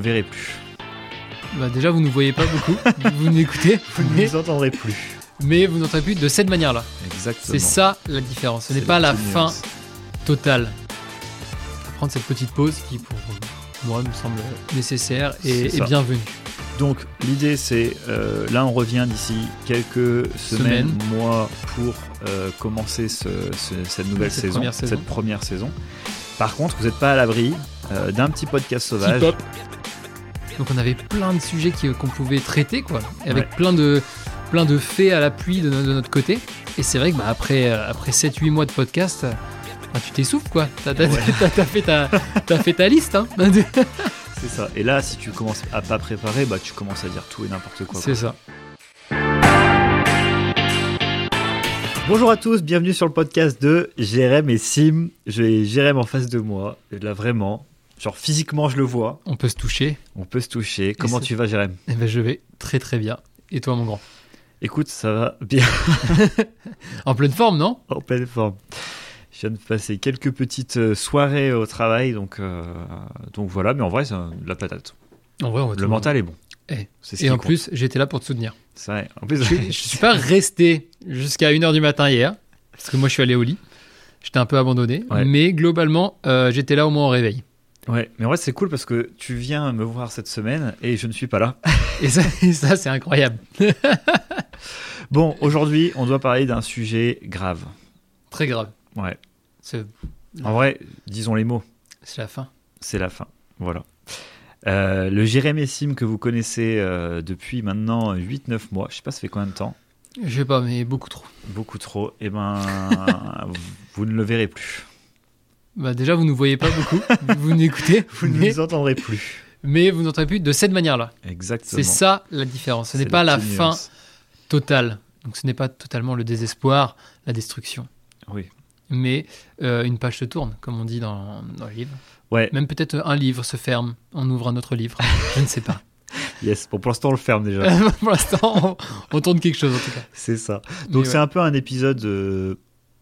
verrez plus. Bah déjà, vous ne voyez pas beaucoup, vous n'écoutez, Vous ne nous entendrez plus. mais vous n'entendez plus de cette manière-là. Exactement. C'est ça la différence. Ce n'est pas la fin nuance. totale. Faut prendre cette petite pause qui, pour moi, me semble nécessaire et, bienvenue. Donc l'idée c'est, euh, là on revient d'ici quelques semaines, mois pour euh, commencer ce- ce- cette nouvelle Cette saison. cette première saison. Par contre, vous n'êtes pas à l'abri euh, d'un petit podcast sauvage. Donc on avait plein de sujets qui- qu'on pouvait traiter, quoi, avec Ouais. plein de plein de faits à l'appui de, no- de notre côté. Et c'est vrai que bah, après euh, après 7-8 mois de podcast, euh, bah, tu t'essouffles quoi. T'as Ouais. fait ta t'as fait ta liste. Hein C'est ça. Et là, si tu commences à pas préparer, bah tu commences à dire tout et n'importe quoi. c'est ça. Bonjour à tous, bienvenue sur le podcast de Jérém et Sim. J'ai Jérém en face de moi, là vraiment, genre physiquement je le vois, On peut se toucher. on peut se toucher. Comment tu vas Jérém Et ben je vais très très bien. Et toi mon grand Écoute, ça va bien En pleine forme non en pleine forme. Je viens de passer quelques petites euh, soirées au travail, donc, euh, donc voilà, mais en vrai, c'est de la patate. En vrai on va Le mental est bon. Eh. Et en plus j'étais là pour te soutenir. Vrai. En plus, Je, je suis pas resté jusqu'à 1h du matin hier, parce que moi je suis allé au lit. J'étais un peu abandonné, Ouais. mais globalement, euh, j'étais là au moins au réveil. Ouais, mais en vrai, c'est cool parce que tu viens me voir cette semaine et je ne suis pas là. Et ça, c'est incroyable. Bon, aujourd'hui, on doit parler d'un sujet grave. Très grave. Ouais. En vrai, disons les mots. c'est la fin. C'est la fin. Voilà. Euh, le Jérémy Sim que vous connaissez euh, depuis maintenant 8-9 mois, je sais pas ça fait combien de temps, Je sais pas, mais beaucoup trop. beaucoup trop, et ben vous ne le verrez plus. Bah déjà, vous ne voyez pas beaucoup, vous n'écoutez, Vous ne mais, nous entendrez plus. mais vous n'entendez plus de cette manière-là. Exactement. C'est ça la différence. Ce n'est pas la fin nuance. totale. Donc ce n'est pas totalement le désespoir, la destruction. Oui. Mais euh, une page se tourne, comme on dit dans, dans le livre. Ouais, Même peut-être un livre se ferme, on ouvre un autre livre. Je ne sais pas. yes. Bon, pour l'instant, on le ferme déjà. Pour l'instant, on, on tourne quelque chose en tout cas. c'est ça. Donc, ouais. c'est un peu un épisode, euh,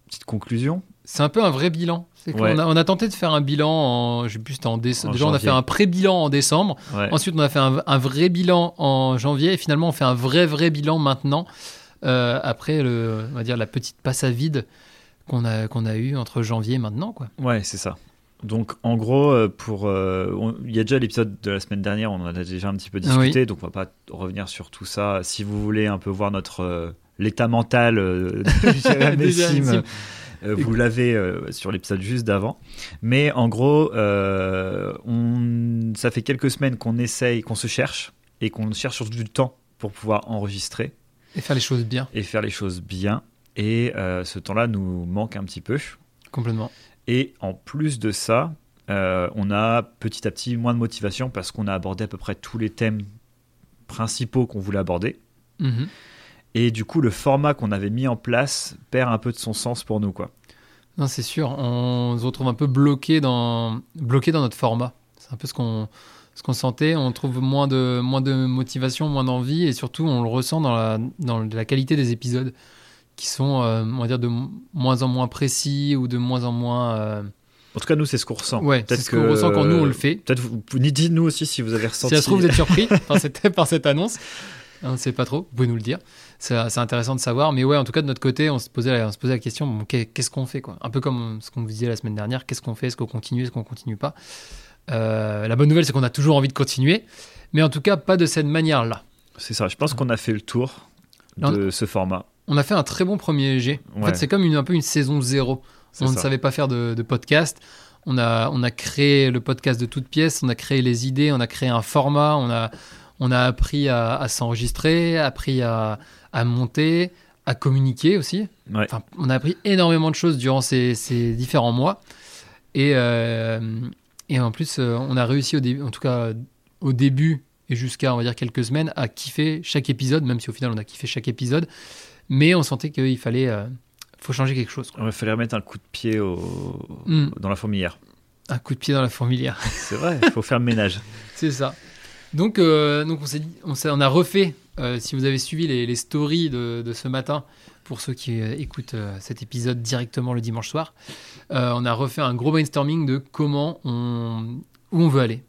petite conclusion. C'est un peu un vrai bilan. A, on a tenté de faire un bilan en, je sais plus, c'était en décembre. Déjà, on a fait un pré-bilan en décembre. Ouais. Ensuite, on a fait un, un vrai bilan en janvier. Et finalement, on fait un vrai, vrai bilan maintenant. euh, après, le, on va dire, la petite passe à vide qu'on a, qu'on a eu entre janvier et maintenant. Quoi. Ouais, c'est ça. Donc, en gros, euh, pour, euh, il y a déjà l'épisode de la semaine dernière, on en a déjà un petit peu Ah oui. discuté, donc on va pas revenir sur tout ça. Si vous voulez un peu voir notre euh, l'état mental de Jérémy Euh, vous l'avez euh, sur l'épisode juste d'avant. Mais en gros, euh, on, ça fait quelques semaines qu'on essaye, qu'on se cherche et qu'on cherche surtout du temps pour pouvoir enregistrer Et faire les choses bien, et faire les choses bien. Et euh, ce temps-là nous manque un petit peu. complètement. Et en plus de ça, euh, on a petit à petit moins de motivation parce qu'on a abordé à peu près tous les thèmes principaux qu'on voulait aborder. Mhm. Et du coup, le format qu'on avait mis en place perd un peu de son sens pour nous. Quoi. Non, c'est sûr. On se retrouve un peu bloqué dans, bloqué dans notre format. C'est un peu ce qu'on ce qu'on sentait. On trouve moins de, moins de motivation, moins d'envie. Et surtout, on le ressent dans la, dans la qualité des épisodes qui sont, euh, on va dire, de moins en moins précis ou de moins en moins. euh, En tout cas, nous, c'est ce qu'on ressent. Ouais, c'est ce qu'on ressent quand nous, on le fait. Peut-être vous, vous dites-nous aussi si vous avez ressenti. Si ça se trouve, vous êtes surpris par, cette, par cette annonce. On ne sait pas trop, vous pouvez nous le dire. C'est intéressant de savoir. Mais ouais, en tout cas, de notre côté, on se posait la, on se posait la question bon, qu'est-ce qu'on fait quoi? Un peu comme ce qu'on vous disait la semaine dernière qu'est-ce qu'on fait Est-ce qu'on continue Est-ce qu'on continue pas? Euh, La bonne nouvelle, c'est qu'on a toujours envie de continuer. Mais en tout cas, pas de cette manière-là. C'est ça, je pense qu'on a fait le tour de ce format. On a fait un très bon premier G. En Ouais. fait, c'est comme une, un peu une saison zéro. On ne savait pas faire de, de podcast. On a, on a créé le podcast de toutes pièces, on a créé les idées, on a créé un format, on a, on a appris à, à s'enregistrer, appris à, à monter, à communiquer aussi. Ouais. Enfin, on a appris énormément de choses durant ces, ces différents mois. Et, euh, et en plus, euh, on a réussi, au début, en tout cas au début et jusqu'à, on va dire, quelques semaines, à kiffer chaque épisode, même si au final, on a kiffé chaque épisode. Mais on sentait qu'il fallait euh, faut changer quelque chose. quoi. Il fallait remettre un coup de pied au... Mm. dans la fourmilière. Un coup de pied dans la fourmilière. C'est vrai, il faut faire le ménage. C'est ça. Donc, euh, on, dit, on, on a refait, euh, si vous avez suivi les, stories de, ce matin, pour ceux qui euh, écoutent euh, cet épisode directement le dimanche soir, on a refait un gros brainstorming de comment on, où on veut aller.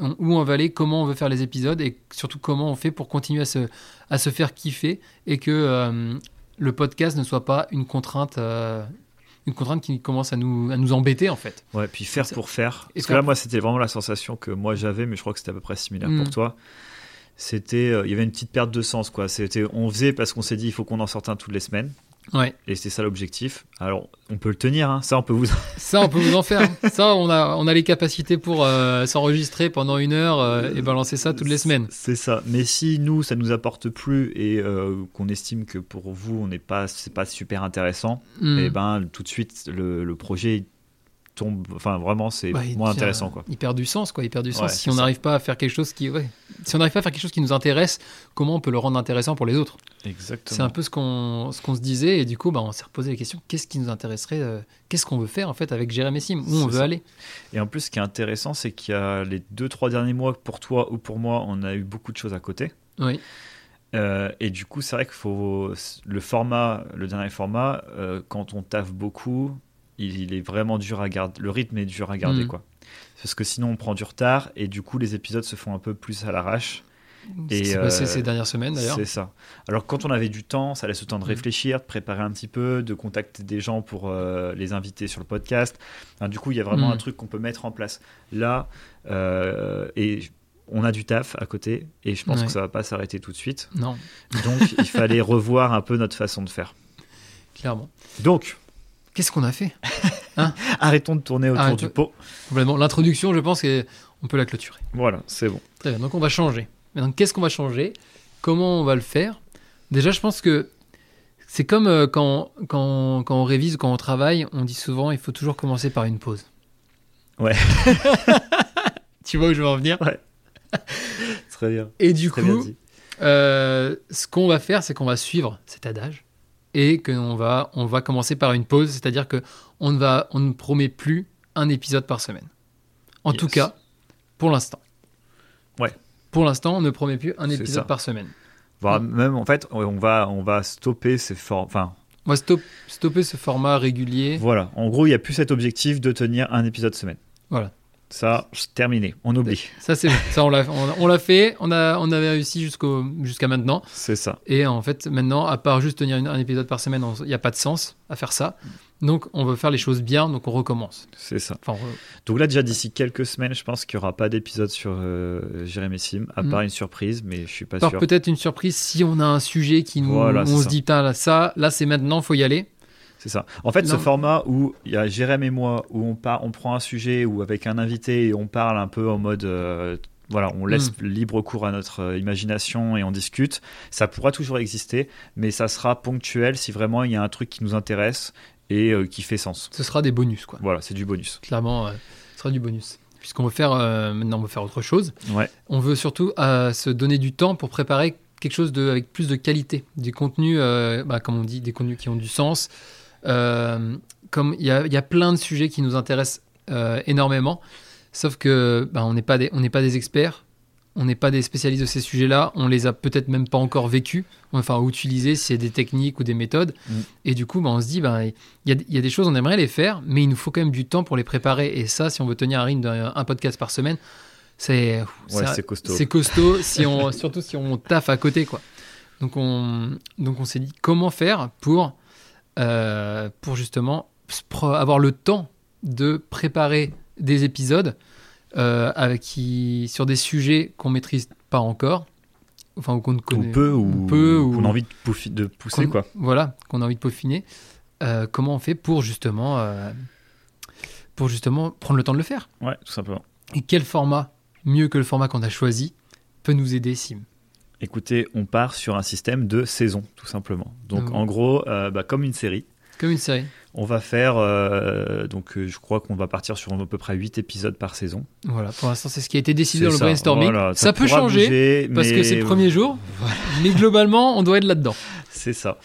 où on va aller, comment on veut faire les épisodes et surtout comment on fait pour continuer à se, à se faire kiffer et que le podcast ne soit pas une contrainte, une contrainte qui commence à nous, à nous embêter en fait. Ouais, puis faire pour faire. Parce que là, moi, c'était vraiment la sensation que moi j'avais, mais je crois que c'était à peu près similaire Mm. pour toi. C'était, euh, il y avait une petite perte de sens, quoi. C'était, on faisait parce qu'on s'est dit, il faut qu'on en sorte un toutes les semaines, Ouais. et c'était ça l'objectif. Alors, on peut le tenir, hein. ça, on peut vous. Ça, on peut vous en faire. Ça, on a, on a les capacités pour euh, s'enregistrer pendant une heure euh, et balancer ça toutes les semaines. C'est ça. Mais si nous, ça nous apporte plus et euh, qu'on estime que pour vous, on n'est pas, c'est pas super intéressant, et ben, tout de suite, le, le projet tombe. Enfin, vraiment, c'est Bah, moins intéressant, quoi. Il perd du sens, quoi. Il perd du sens. Ouais, si c'est on n'arrive pas à faire quelque chose qui. Si on n'arrive pas à faire quelque chose qui nous intéresse, comment on peut le rendre intéressant pour les autres? Exactement. C'est un peu ce qu'on ce qu'on se disait et du coup, bah, on s'est reposé la question qu'est-ce qui nous intéresserait euh, Qu'est-ce qu'on veut faire en fait avec Jérémy Sim? Où on veut ça. aller? Et en plus, ce qui est intéressant, c'est qu'il y a les deux, trois derniers mois, pour toi ou pour moi, on a eu beaucoup de choses à côté. Oui. Euh, et du coup, c'est vrai qu'il faut. Le format, le dernier format, euh, quand on taffe beaucoup, il, il est vraiment dur à garder. Le rythme est dur à garder, Mm. quoi. Parce que sinon, on prend du retard et du coup, les épisodes se font un peu plus à l'arrache. Et, passé euh, ces dernières semaines d'ailleurs. C'est ça. Alors, quand on avait du temps, ça laisse le temps de Mm. réfléchir, de préparer un petit peu, de contacter des gens pour euh, les inviter sur le podcast. Enfin, du coup, il y a vraiment Mm. un truc qu'on peut mettre en place. Là, euh, et on a du taf à côté, et je pense Ouais. que ça va pas s'arrêter tout de suite. Non, Donc, il fallait revoir un peu notre façon de faire. clairement. Donc, Qu'est-ce qu'on a fait? arrêtons de tourner autour Arrête- du pot. Complètement. L'introduction, je pense qu'on peut la clôturer. Voilà, c'est bon. Très bien. Donc on va changer. Maintenant, qu'est-ce qu'on va changer? Comment on va le faire? Déjà, je pense que c'est comme euh, quand, quand, quand on révise, quand on travaille, on dit souvent il faut toujours commencer par une pause. Ouais. tu vois où je veux en venir? Très bien. Et du Très coup, euh, ce qu'on va faire, c'est qu'on va suivre cet adage et qu'on va, on va commencer par une pause, c'est-à-dire que on ne va, on ne promet plus un épisode par semaine. En Yes. tout cas, pour l'instant. Ouais. Pour l'instant, on ne promet plus un épisode par semaine. Voilà, Même en fait, on va, on va stopper ces formes. Enfin, On va stop- stopper ce format régulier. Voilà, en gros, il n'y a plus cet objectif de tenir un épisode semaine. Voilà. Ça, c'est terminé, on oublie. Ça, c'est. Ça, on l'a, on, on l'a fait. On a, on avait réussi jusqu'au, jusqu'à maintenant. C'est ça. Et en fait, maintenant, à part juste tenir une- un épisode par semaine, il n'y a pas de sens à faire ça. Donc, on veut faire les choses bien, donc on recommence. C'est ça. Enfin, on re- Donc là, déjà d'ici quelques semaines, je pense qu'il n'y aura pas d'épisode sur euh, Jérémy Sim, à Mm. part une surprise, mais je suis pas par sûr. peut-être une surprise si on a un sujet qui nous, Voilà, on se ça. dit, là, ça, là, c'est maintenant, faut y aller. C'est ça. En fait, ce format où il y a Jérémy et moi, où on, part, on prend un sujet ou avec un invité et on parle un peu en mode. euh, voilà, on laisse Mm. libre cours à notre euh, imagination et on discute. Ça pourra toujours exister, mais ça sera ponctuel si vraiment il y a un truc qui nous intéresse et euh, qui fait sens. Ce sera des bonus, quoi. Voilà, c'est du bonus. Clairement, euh, ce sera du bonus. Puisqu'on veut faire, euh, maintenant, on veut faire autre chose. Ouais. On veut surtout se donner du temps pour préparer quelque chose de, avec plus de qualité. Des contenus, bah, comme on dit, des contenus qui ont du sens. Comme il y a, y a plein de sujets qui nous intéressent énormément. Sauf que bah, on n'est pas, des- on n'est pas des experts. On n'est pas des spécialistes de ces sujets-là. On les a peut-être même pas encore vécus. Enfin, utilisés, si c'est des techniques ou des méthodes. Mm. Et du coup, bah, on se dit, bah, il y, y a des choses, on aimerait les faire, mais il nous faut quand même du temps pour les préparer. Et ça, si on veut tenir un rythme d'un un podcast par semaine, c'est Ouais, costaud. c'est costaud, si on, surtout si on taffe à côté. Quoi. Donc on, donc on s'est dit comment faire pour, euh, pour justement avoir le temps de préparer des épisodes euh, avec qui, sur des sujets qu'on maîtrise pas encore, enfin ou qu'on ne Ou connaît peu, ou, peu, ou qu'on a envie de, pouffi- de pousser, quoi. Voilà, qu'on a envie de peaufiner. Euh, comment on fait pour justement, euh, pour justement prendre le temps de le faire? Ouais, tout simplement. Et quel format, mieux que le format qu'on a choisi, peut nous aider, Sim? Écoutez, on part sur un système de saison, tout simplement. Donc, en gros, bah, comme une série, Comme une série. On va faire. euh, donc, euh, je crois qu'on va partir sur à peu près 8 épisodes par saison. Voilà, pour l'instant, c'est ce qui a été décidé dans le ça, brainstorming. voilà, ça, peut changer bouger, parce que c'est le premier jour, mais globalement, on doit être là-dedans. C'est ça.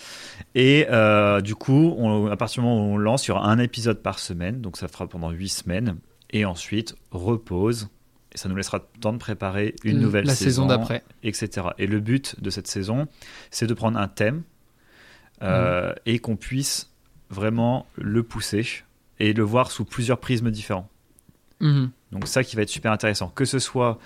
Et euh, du coup, on- à partir du moment où on lance, il y aura un épisode par semaine. Donc, ça fera pendant 8 semaines. Et ensuite, repose. Et ça nous laissera le temps de préparer une nouvelle la saison d'après. etc. Et le but de cette saison, c'est de prendre un thème euh, et qu'on puisse vraiment le pousser et le voir sous plusieurs prismes différents. Mhm. Donc ça qui va être super intéressant, que ce soit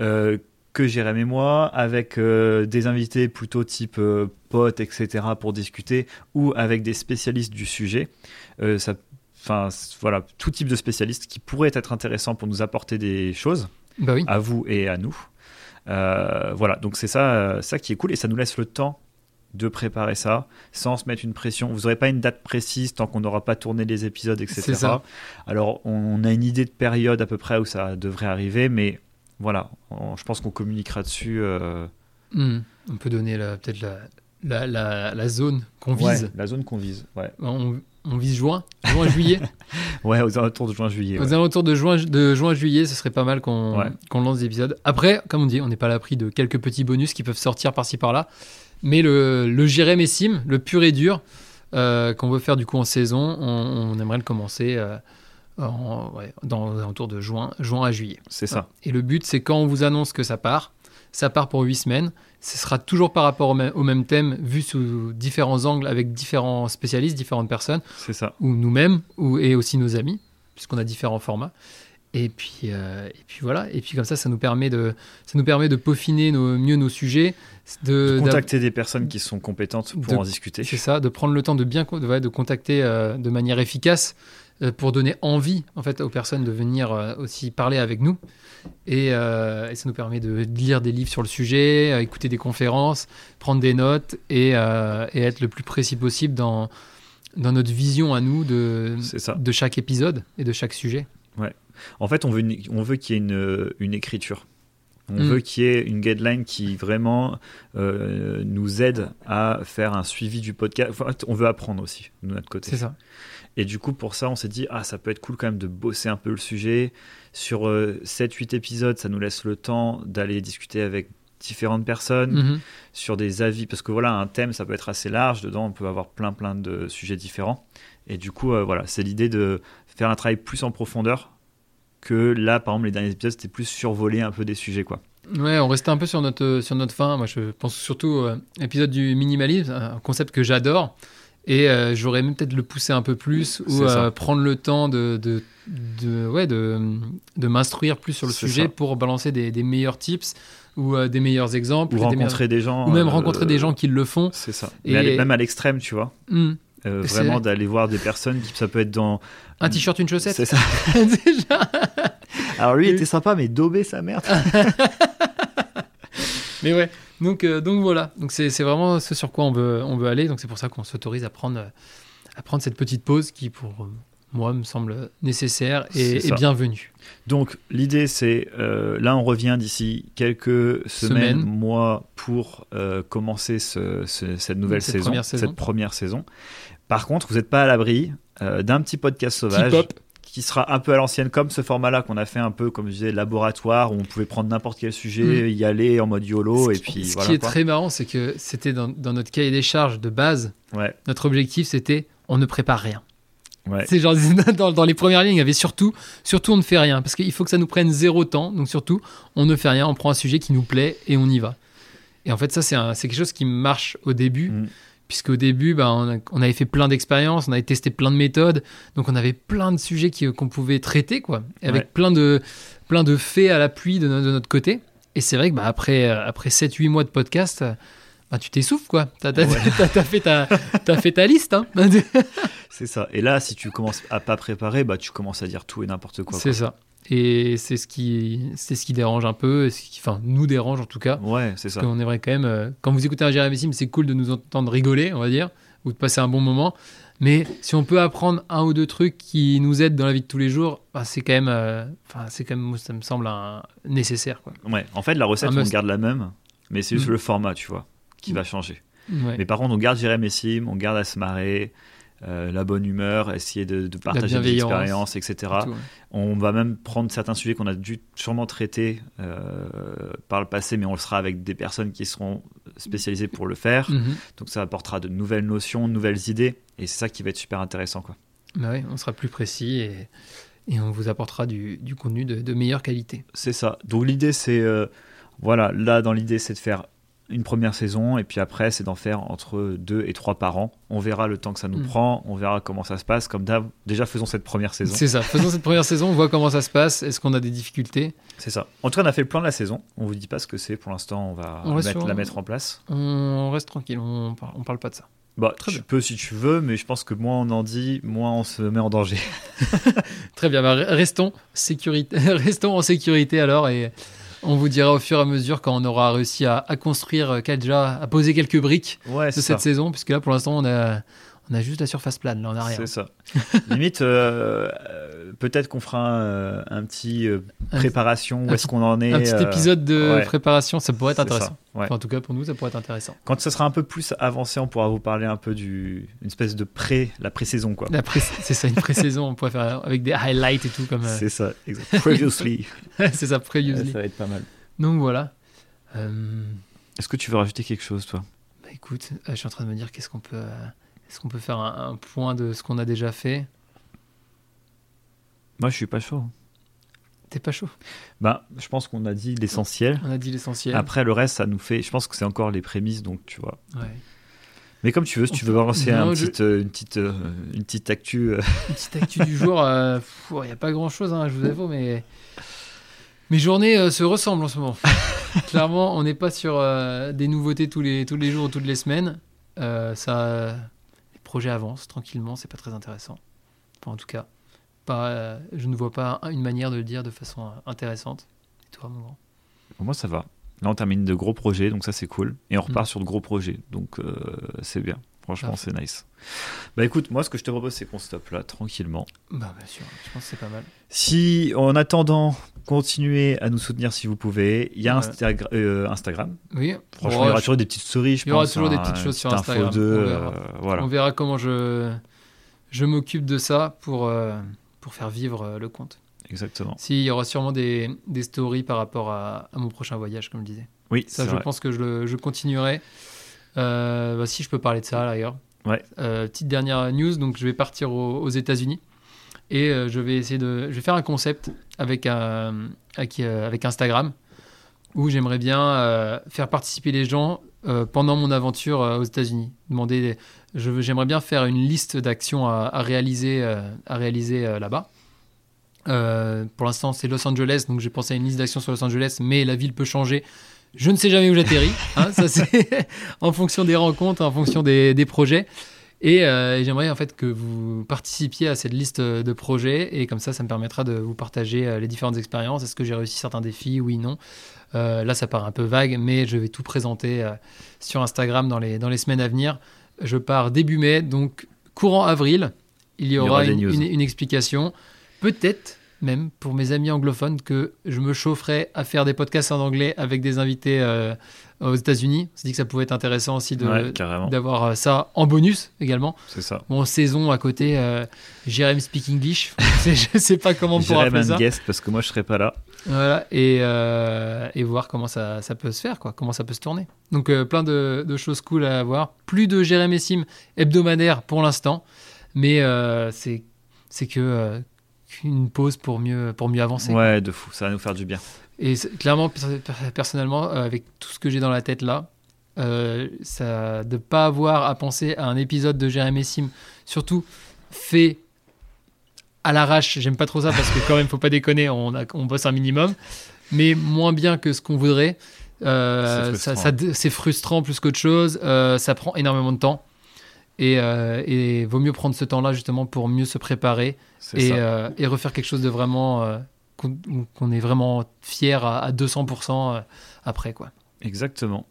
euh, que Jérém et moi, avec euh, des invités plutôt type euh, potes, etc., pour discuter, ou avec des spécialistes du sujet. Euh, ça, enfin voilà, tout type de spécialistes qui pourraient être intéressants pour nous apporter des choses Bah oui. à vous et à nous. Voilà, donc c'est ça, ça qui est cool et ça nous laisse le temps de préparer ça sans se mettre une pression. Vous n'aurez pas une date précise tant qu'on n'aura pas tourné les épisodes, etc. Ça. Alors on a une idée de période à peu près où ça devrait arriver, mais voilà, on- je pense qu'on communiquera dessus. euh, Mhm. On peut donner peut-être la, la, la, la zone qu'on ouais, vise. la zone qu'on vise. Ouais, On, on vise juin, juin, juillet. ouais aux alentours de juin-juillet. Aux alentours de juin, de juin, juillet, ce serait pas mal qu'on Ouais. qu'on lance des épisodes. Après, comme on dit, on n'est pas à l'abri de quelques petits bonus qui peuvent sortir par-ci par-là. Mais le, le Jérém et Sim, le pur et dur, euh, qu'on veut faire du coup en saison, on, on aimerait le commencer euh, en, ouais, dans de juin, juin à juillet. C'est ça. Et le but, c'est quand on vous annonce que ça part, ça part pour 8 semaines. Ce sera toujours par rapport au même, au même thème, vu sous différents angles, avec différents spécialistes, différentes personnes C'est ça. ou nous-mêmes, ou, et aussi nos amis, puisqu'on a différents formats. Et puis, euh, et puis voilà. Et puis comme ça, ça nous permet de, ça nous permet de peaufiner nos, mieux nos sujets, de, De contacter des personnes qui sont compétentes pour de- en discuter. c'est ça, de prendre le temps de bien, de, de contacter euh, de manière efficace euh, pour donner envie en fait aux personnes de venir aussi parler avec nous. Et, et ça nous permet de lire des livres sur le sujet, écouter des conférences, prendre des notes et, et être le plus précis possible dans dans notre vision à nous de, de chaque épisode et de chaque sujet. En fait, on veut, une- on veut qu'il y ait une, une écriture. On Mm. veut qu'il y ait une guideline qui vraiment euh, nous aide à faire un suivi du podcast. Enfin, on veut apprendre aussi de notre côté. C'est ça. Et du coup, pour ça, on s'est dit, ah, ça peut être cool quand même de bosser un peu le sujet. Sur euh, 7-8 épisodes, ça nous laisse le temps d'aller discuter avec différentes personnes, Mhm. sur des avis, parce que voilà, un thème, ça peut être assez large. Dedans, on peut avoir plein, plein de sujets différents. Et du coup, euh, voilà, c'est l'idée de faire un travail plus en profondeur que là, par exemple, les derniers épisodes, c'était plus survoler un peu des sujets, quoi. Ouais, on restait un peu sur notre, sur notre fin. Moi, je pense surtout à l'épisode du minimalisme, un concept que j'adore. Et euh, j'aurais même peut-être le pousser un peu plus ou euh, prendre le temps de, de, de, ouais, de, de m'instruire plus sur le sujet ça. pour balancer des, des meilleurs tips ou euh, des meilleurs exemples. Ou des rencontrer des gens. ou même euh, rencontrer des gens qui le font. C'est ça. Et- Mais même à l'extrême, tu vois. Hmm. Euh, vraiment d'aller voir des personnes qui ça peut être dans Un t-shirt, une chaussette. c'est ça Déjà. alors lui il était sympa mais daubé sa merde Mais ouais, donc, euh, donc voilà. Donc c'est c'est vraiment ce sur quoi on veut, on veut aller. Donc c'est pour ça qu'on s'autorise à prendre, à prendre cette petite pause qui, pour moi, me semble nécessaire et, bienvenue. donc l'idée c'est euh, là on revient d'ici quelques semaines, mois pour euh, commencer ce- ce- cette nouvelle Cette saison, première saison. cette première saison par contre vous n'êtes pas à l'abri euh, d'un petit podcast sauvage qui sera un peu à l'ancienne comme ce format là qu'on a fait un peu comme je disais laboratoire où on pouvait prendre n'importe quel sujet y aller en mode YOLO et Ce qui- puis ce voilà qui est quoi. très marrant, c'est que c'était dans, dans notre cahier des charges de base. ouais Notre objectif, c'était on ne prépare rien. ouais C'est genre dans, dans les premières lignes, il y avait surtout, surtout on ne fait rien parce qu'il faut que ça nous prenne zéro temps. Donc surtout, on ne fait rien, on prend un sujet qui nous plaît et on y va. Et en fait, ça c'est quelque chose qui marche au début, Mm. Puisque au début, bah, on, a- on avait fait plein d'expériences, on avait testé plein de méthodes, donc on avait plein de sujets qui- qu'on pouvait traiter, quoi, avec Ouais. plein de plein de faits à l'appui de, no- de notre côté. Et c'est vrai que bah, après euh, après 7-8 mois de podcast. euh, bah, tu t'essouffles quoi. T'as Ouais. t'as fait ta t'as fait ta liste. Hein c'est ça et là si tu commences à pas préparer bah tu commences à dire tout et n'importe quoi, C'est ça. Et c'est ce qui, c'est ce qui dérange un peu, ce qui, enfin, nous dérange en tout cas. ouais c'est ça Parce qu'on aimerait quand même, euh, quand vous écoutez un Jérémy Sim, c'est cool de nous entendre rigoler, on va dire, ou de passer un bon moment. Mais si on peut apprendre un ou deux trucs qui nous aident dans la vie de tous les jours, bah, c'est quand même, euh, enfin, c'est quand même, ça me semble un- nécessaire, quoi. Ouais, en fait, la recette, on garde la même, mais c'est juste Mm. le format, tu vois, qui Mm. va changer. Ouais. Mais par contre, on garde Jérémy Sim, on garde à se marrer, euh, la bonne humeur, essayer de, de partager des expériences, etc. Tout, ouais. On va même prendre certains sujets qu'on a dû sûrement traiter euh, par le passé, mais on le sera avec des personnes qui seront spécialisées pour le faire. Mhm. Donc ça apportera de nouvelles notions, de nouvelles idées, et c'est ça qui va être super intéressant, quoi. Bah ouais, on sera plus précis et, et on vous apportera du, du contenu de, de meilleure qualité. C'est ça. Donc l'idée, c'est. euh, voilà, là, dans l'idée, c'est de faire une première saison, et puis après, c'est d'en faire entre deux et trois par an. On verra le temps que ça nous Mm. prend, on verra comment ça se passe. Comme d'hab, déjà faisons cette première saison. C'est ça. Faisons cette première saison, on voit comment ça se passe. Est-ce qu'on a des difficultés? C'est ça. En tout cas, on a fait le plan de la saison. On vous dit pas ce que c'est pour l'instant, on va On reste mettre- sur- la mettre en place. On reste tranquille, on parle, on parle pas de ça. Bah, Très tu bien. peux si tu veux, mais je pense que moins on en dit, moins on se met en danger. Très bien, bah, restons, sécurité, restons en sécurité alors et on vous dira au fur et à mesure quand on aura réussi à, à construire, euh, déjà à poser quelques briques Ouais, de cette ça. saison, puisque là pour l'instant on a, on a juste la surface plane là en arrière. C'est ça. Limite, euh, euh, peut-être qu'on fera un, un petit euh, Un- préparation, où est-ce qu'on en est. Un petit épisode de ouais. préparation, ça pourrait être intéressant. ça, ouais. Enfin, en tout cas pour nous ça pourrait être intéressant. Quand ça sera un peu plus avancé, on pourra vous parler un peu du une espèce de pré, la pré-saison quoi. Pré- c'est ça, une pré-saison, on pourrait faire avec des highlights et tout comme. C'est ça, exact. Previously. c'est ça, previously. ça va être pas mal. Donc voilà. Euh, Est-ce que tu veux rajouter quelque chose, toi? bah, écoute, je suis en train de me dire qu'est-ce qu'on peut, est-ce qu'on peut faire un, un point de ce qu'on a déjà fait? Moi, je suis pas chaud. T'es pas chaud? Bah, je pense qu'on a dit l'essentiel. On a dit l'essentiel. Après, le reste, ça nous fait. Je pense que c'est encore les prémices, donc tu vois. Ouais. Mais comme tu veux, si tu veux Non, un je- euh, une, petite, euh, une petite actu. euh, Une petite actu du jour. Il n'y a pas grand-chose, hein, je vous avoue, mais mes journées se ressemblent en ce moment. Clairement, on n'est pas sur des nouveautés tous les, tous les jours ou toutes les semaines. Ça, les projets avancent tranquillement, c'est pas très intéressant. Enfin, en tout cas, pas, euh, je ne vois pas une manière de le dire de façon euh, intéressante. Et toi, mon grand Pour moi, ça va. Là, on termine de gros projets, donc ça, c'est cool. Et on Mm. repart sur de gros projets, donc euh, c'est bien. Franchement, c'est nice. Bah écoute, moi, ce que je te propose, c'est qu'on stoppe là, tranquillement. Bah, bien sûr, je pense que c'est pas mal. Si, en attendant, continuez à nous soutenir si vous pouvez. Il y a Ouais. Instagra- euh, Instagram. Oui, Franchement, il y aura je- toujours des petites stories, je Il y aura pense, toujours des hein, petites choses sur Instagram, d'eux, on verra. euh, voilà. on verra comment je, je m'occupe de ça pour, euh, pour faire vivre le compte. Exactement. Si, il y aura sûrement des, des stories par rapport à, à mon prochain voyage, comme je disais. Oui, Ça, je vrai. pense que je, je continuerai. Euh, bah, si je peux parler de ça, d'ailleurs. Ouais. Euh, petite dernière news, donc je vais partir aux, aux États-Unis et euh, je vais essayer de, je vais faire un concept avec un, avec, avec Instagram où j'aimerais bien faire participer les gens euh, pendant mon aventure euh, aux États-Unis. Demander, j'aimerais bien faire une liste d'actions à, à réaliser, euh, à réaliser là-bas. Pour l'instant, c'est Los Angeles, donc j'ai pensé à une liste d'actions sur Los Angeles, mais la ville peut changer. Je ne sais jamais où j'atterris. hein, ça, c'est en fonction des rencontres, en fonction des, des projets. Et euh, j'aimerais en fait que vous participiez à cette liste de projets et comme ça, ça me permettra de vous partager euh, les différentes expériences. Est-ce que j'ai réussi certains défis? Oui, non. Euh, là, ça paraît un peu vague, mais je vais tout présenter euh, sur Instagram dans les, dans les semaines à venir. Je pars début mai, donc courant avril. Il y y aura, une- une explication. Peut-être même pour mes amis anglophones que je me chaufferai à faire des podcasts en anglais avec des invités euh, aux États-Unis. On s'est dit que ça pouvait être intéressant aussi Ouais, d'avoir euh, ça en bonus également. C'est ça. Bon, saison à côté, euh, Jérém Speak English. Je sais pas comment on pourra appeler ça. guest parce que moi, je serai pas là. Voilà, et, euh, et voir comment ça, ça peut se faire, quoi, comment ça peut se tourner. Donc euh, plein de, de choses cool à voir. Plus de Jérém et Sim hebdomadaire pour l'instant, mais c'est c'est que qu'une pause pour mieux pour mieux avancer. Ouais, de fou. Ça va nous faire du bien. Et clairement, per- per- personnellement, euh, avec tout ce que j'ai dans la tête là, euh, ça, de pas avoir à penser à un épisode de Jérémy Sim, surtout fait à l'arrache, j'aime pas trop ça parce que quand même, faut pas déconner, on, a, on bosse un minimum, mais moins bien que ce qu'on voudrait. Euh, C'est ça- frustrant. ça- c'est frustrant plus qu'autre chose, euh, ça prend énormément de temps. Et, euh, et vaut mieux prendre ce temps-là justement pour mieux se préparer et, euh, et refaire quelque chose de vraiment euh, qu'on est vraiment fier à, à 200% euh, après quoi. Exactement.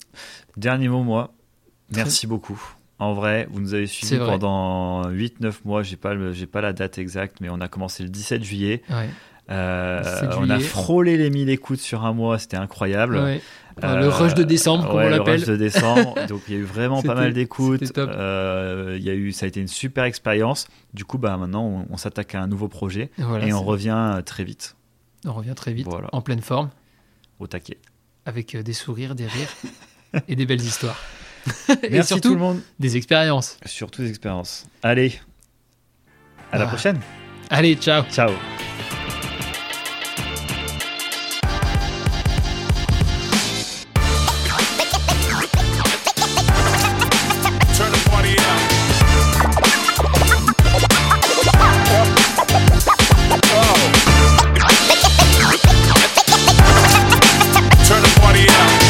Dernier mot, moi. Merci beaucoup. En vrai, vous nous avez suivis pendant 8-9 mois. J'ai pas, le- j'ai pas la date exacte, mais on a commencé le 17 juillet. Ouais. 17 on a frôlé les 1000 écoutes sur un mois. C'était incroyable. Ouais. Euh, le rush de décembre, comme ouais, on le l'appelle. rush de décembre. Donc il y a eu vraiment pas mal d'écoutes. Euh, il y a eu, ça a été une super expérience. Du coup, bah maintenant, on, on s'attaque à un nouveau projet Et, voilà, et on revient très vite on revient très vite, Voilà. en pleine forme, au taquet. avec euh, des sourires, des rires et des belles histoires. et Merci surtout, tout le monde. des expériences. Surtout des expériences. Allez, à la Ah. prochaine. Allez, ciao Ciao.